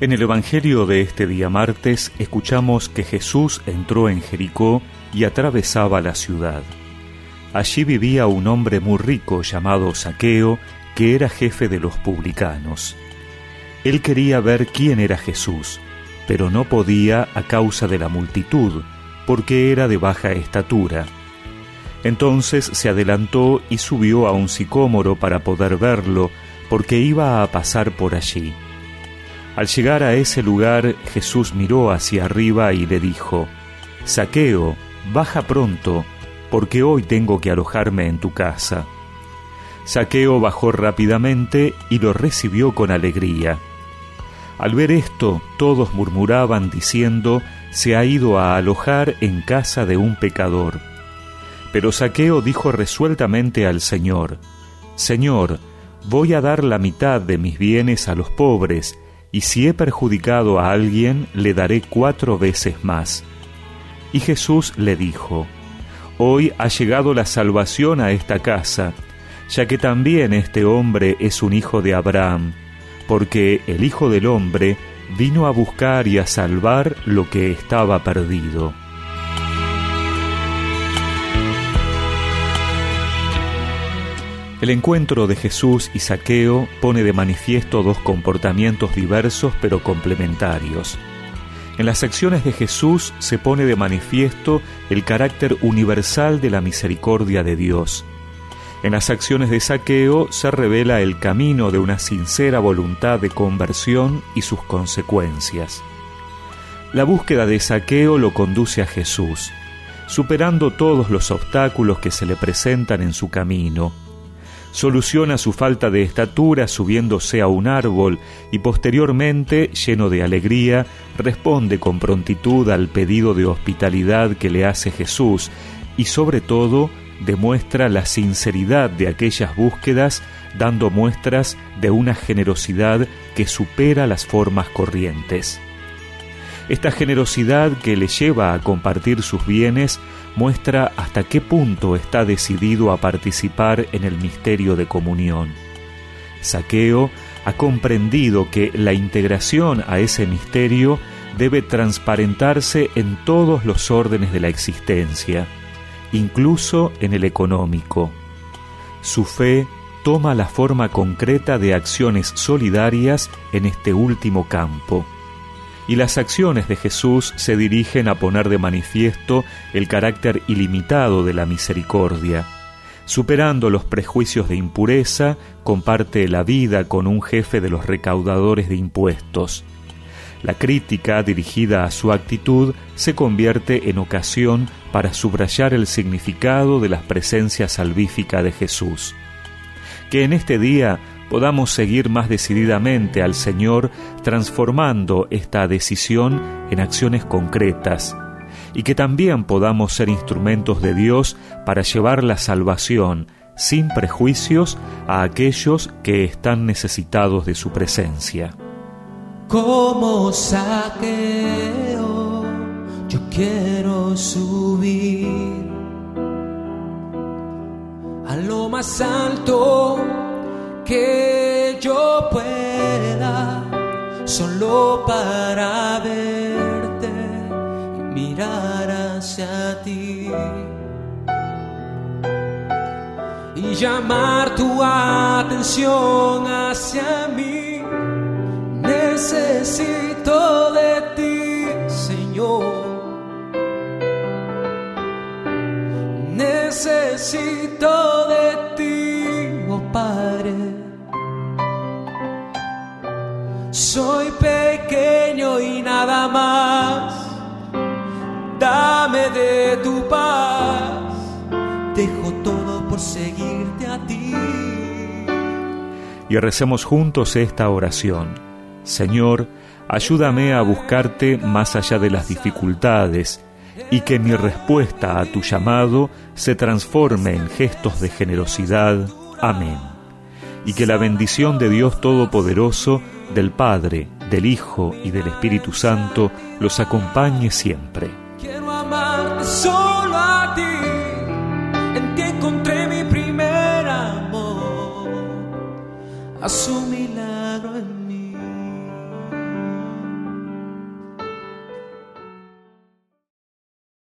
En el Evangelio de este día martes escuchamos que Jesús entró en Jericó y atravesaba la ciudad. Allí vivía un hombre muy rico llamado Saqueo, que era jefe de los publicanos. Él quería ver quién era Jesús, pero no podía a causa de la multitud, porque era de baja estatura. Entonces se adelantó y subió a un sicómoro para poder verlo, porque iba a pasar por allí. Al llegar a ese lugar, Jesús miró hacia arriba y le dijo, Saqueo, baja pronto, porque hoy tengo que alojarme en tu casa. Saqueo bajó rápidamente y lo recibió con alegría. Al ver esto, todos murmuraban diciendo, se ha ido a alojar en casa de un pecador. Pero Saqueo dijo resueltamente al Señor, Señor, voy a dar la mitad de mis bienes a los pobres, y si he perjudicado a alguien, le daré cuatro veces más. Y Jesús le dijo, Hoy ha llegado la salvación a esta casa, ya que también este hombre es un hijo de Abraham, porque el Hijo del Hombre vino a buscar y a salvar lo que estaba perdido. El encuentro de Jesús y Saqueo pone de manifiesto dos comportamientos diversos pero complementarios. En las acciones de Jesús se pone de manifiesto el carácter universal de la misericordia de Dios. En las acciones de Saqueo se revela el camino de una sincera voluntad de conversión y sus consecuencias. La búsqueda de Saqueo lo conduce a Jesús, superando todos los obstáculos que se le presentan en su camino soluciona su falta de estatura subiéndose a un árbol y posteriormente, lleno de alegría, responde con prontitud al pedido de hospitalidad que le hace Jesús y sobre todo demuestra la sinceridad de aquellas búsquedas dando muestras de una generosidad que supera las formas corrientes. Esta generosidad que le lleva a compartir sus bienes muestra hasta qué punto está decidido a participar en el misterio de comunión. Saqueo ha comprendido que la integración a ese misterio debe transparentarse en todos los órdenes de la existencia, incluso en el económico. Su fe toma la forma concreta de acciones solidarias en este último campo y las acciones de Jesús se dirigen a poner de manifiesto el carácter ilimitado de la misericordia. Superando los prejuicios de impureza, comparte la vida con un jefe de los recaudadores de impuestos. La crítica dirigida a su actitud se convierte en ocasión para subrayar el significado de la presencia salvífica de Jesús. Que en este día podamos seguir más decididamente al Señor transformando esta decisión en acciones concretas y que también podamos ser instrumentos de Dios para llevar la salvación sin prejuicios a aquellos que están necesitados de su presencia. Como saqueo, yo quiero subir a lo más alto que yo pueda solo para verte y mirar hacia ti y llamar tu atención hacia mí. Necesito de ti, Señor. Necesito de ti, nada más. Dame de tu paz. Dejo todo por seguirte a ti. Y recemos juntos esta oración. Señor, ayúdame a buscarte más allá de las dificultades y que mi respuesta a tu llamado se transforme en gestos de generosidad. Amén. Y que la bendición de Dios Todopoderoso, del Padre, del Hijo y del Espíritu Santo los acompañe siempre. Quiero amarte solo a ti. En ti encontré mi primer amor. A su milagro